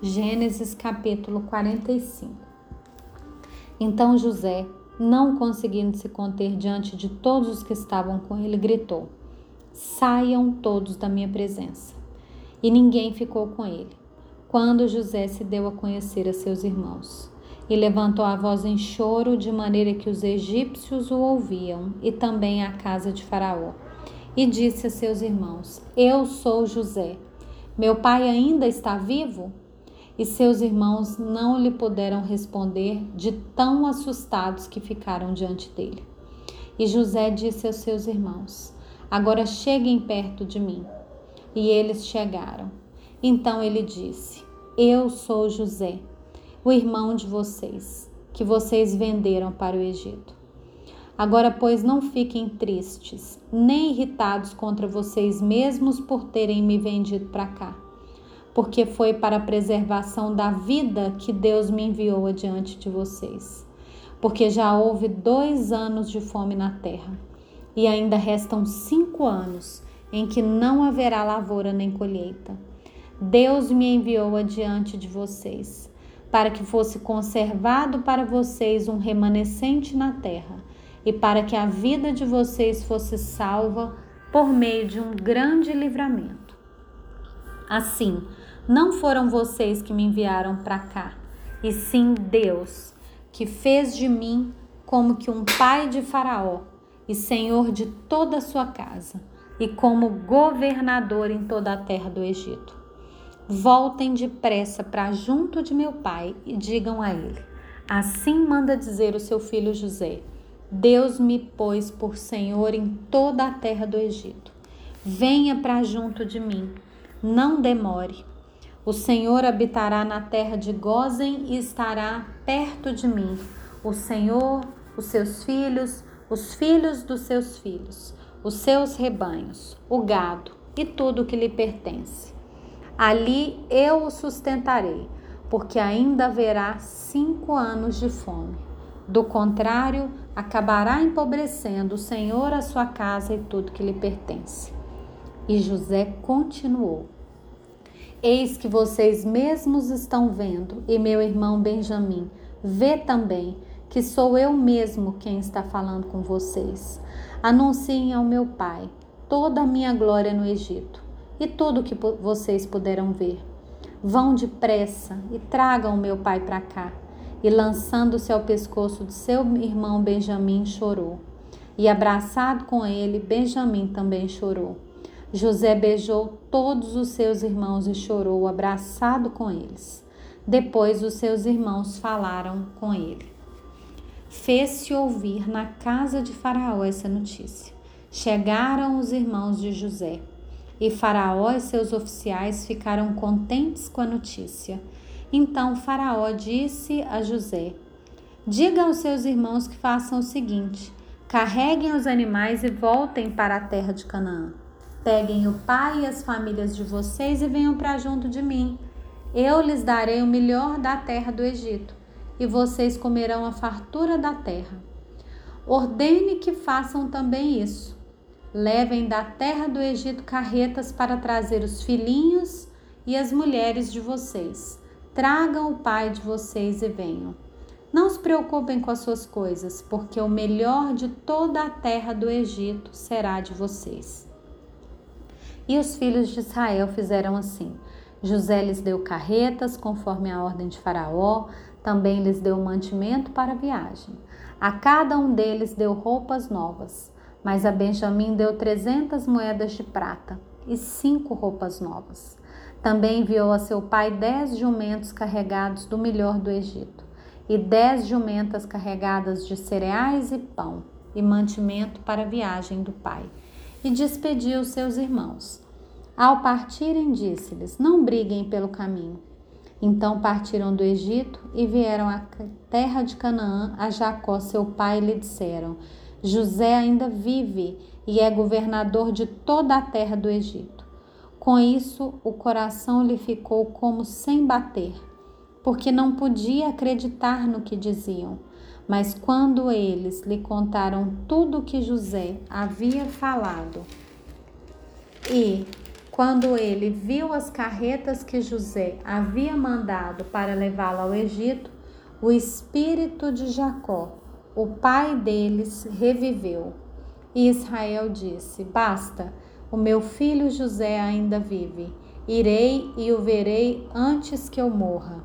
Gênesis capítulo 45. Então José, não conseguindo se conter diante de todos os que estavam com ele, gritou: Saiam todos da minha presença. E ninguém ficou com ele. Quando José se deu a conhecer a seus irmãos, e levantou a voz em choro, de maneira que os egípcios o ouviam, e também a casa de Faraó. E disse a seus irmãos: Eu sou José. Meu pai ainda está vivo? E seus irmãos não lhe puderam responder de tão assustados que ficaram diante dele. E José disse aos seus irmãos: Agora cheguem perto de mim. E eles chegaram. Então ele disse: Eu sou José, o irmão de vocês, que vocês venderam para o Egito. Agora, pois, não fiquem tristes, nem irritados contra vocês mesmos por terem me vendido para cá porque foi para a preservação da vida que Deus me enviou adiante de vocês. Porque já houve dois anos de fome na terra, e ainda restam cinco anos em que não haverá lavoura nem colheita. Deus me enviou adiante de vocês, para que fosse conservado para vocês um remanescente na terra, e para que a vida de vocês fosse salva por meio de um grande livramento. Assim, não foram vocês que me enviaram para cá, e sim Deus, que fez de mim como que um pai de Faraó e senhor de toda a sua casa, e como governador em toda a terra do Egito. Voltem depressa para junto de meu pai e digam a ele: Assim manda dizer o seu filho José: Deus me pôs por senhor em toda a terra do Egito. Venha para junto de mim, não demore, o Senhor habitará na terra de Gozen e estará perto de mim. O Senhor, os seus filhos, os filhos dos seus filhos, os seus rebanhos, o gado e tudo o que lhe pertence. Ali eu o sustentarei, porque ainda haverá cinco anos de fome. Do contrário, acabará empobrecendo o Senhor a sua casa e tudo que lhe pertence. E José continuou: Eis que vocês mesmos estão vendo, e meu irmão Benjamim vê também que sou eu mesmo quem está falando com vocês. Anunciem ao meu pai toda a minha glória no Egito e tudo o que vocês puderam ver. Vão depressa e tragam meu pai para cá. E lançando-se ao pescoço de seu irmão Benjamim, chorou. E abraçado com ele, Benjamim também chorou. José beijou todos os seus irmãos e chorou abraçado com eles. Depois os seus irmãos falaram com ele. Fez-se ouvir na casa de Faraó essa notícia. Chegaram os irmãos de José, e Faraó e seus oficiais ficaram contentes com a notícia. Então Faraó disse a José: Diga aos seus irmãos que façam o seguinte: carreguem os animais e voltem para a terra de Canaã. Peguem o pai e as famílias de vocês e venham para junto de mim. Eu lhes darei o melhor da terra do Egito, e vocês comerão a fartura da terra. Ordene que façam também isso. Levem da terra do Egito carretas para trazer os filhinhos e as mulheres de vocês. Tragam o pai de vocês e venham. Não se preocupem com as suas coisas, porque o melhor de toda a terra do Egito será de vocês. E os filhos de Israel fizeram assim. José lhes deu carretas, conforme a ordem de Faraó, também lhes deu mantimento para a viagem. A cada um deles deu roupas novas, mas a Benjamim deu trezentas moedas de prata e cinco roupas novas. Também enviou a seu pai dez jumentos carregados do melhor do Egito, e dez jumentas carregadas de cereais e pão, e mantimento para a viagem do pai e despediu seus irmãos. Ao partirem, disse-lhes: Não briguem pelo caminho. Então partiram do Egito e vieram à terra de Canaã a Jacó, seu pai, e lhe disseram: José ainda vive e é governador de toda a terra do Egito. Com isso, o coração lhe ficou como sem bater, porque não podia acreditar no que diziam. Mas quando eles lhe contaram tudo o que José havia falado e Quando ele viu as carretas que José havia mandado para levá-lo ao Egito, o espírito de Jacó, o pai deles, reviveu. E Israel disse: Basta, o meu filho José ainda vive. Irei e o verei antes que eu morra.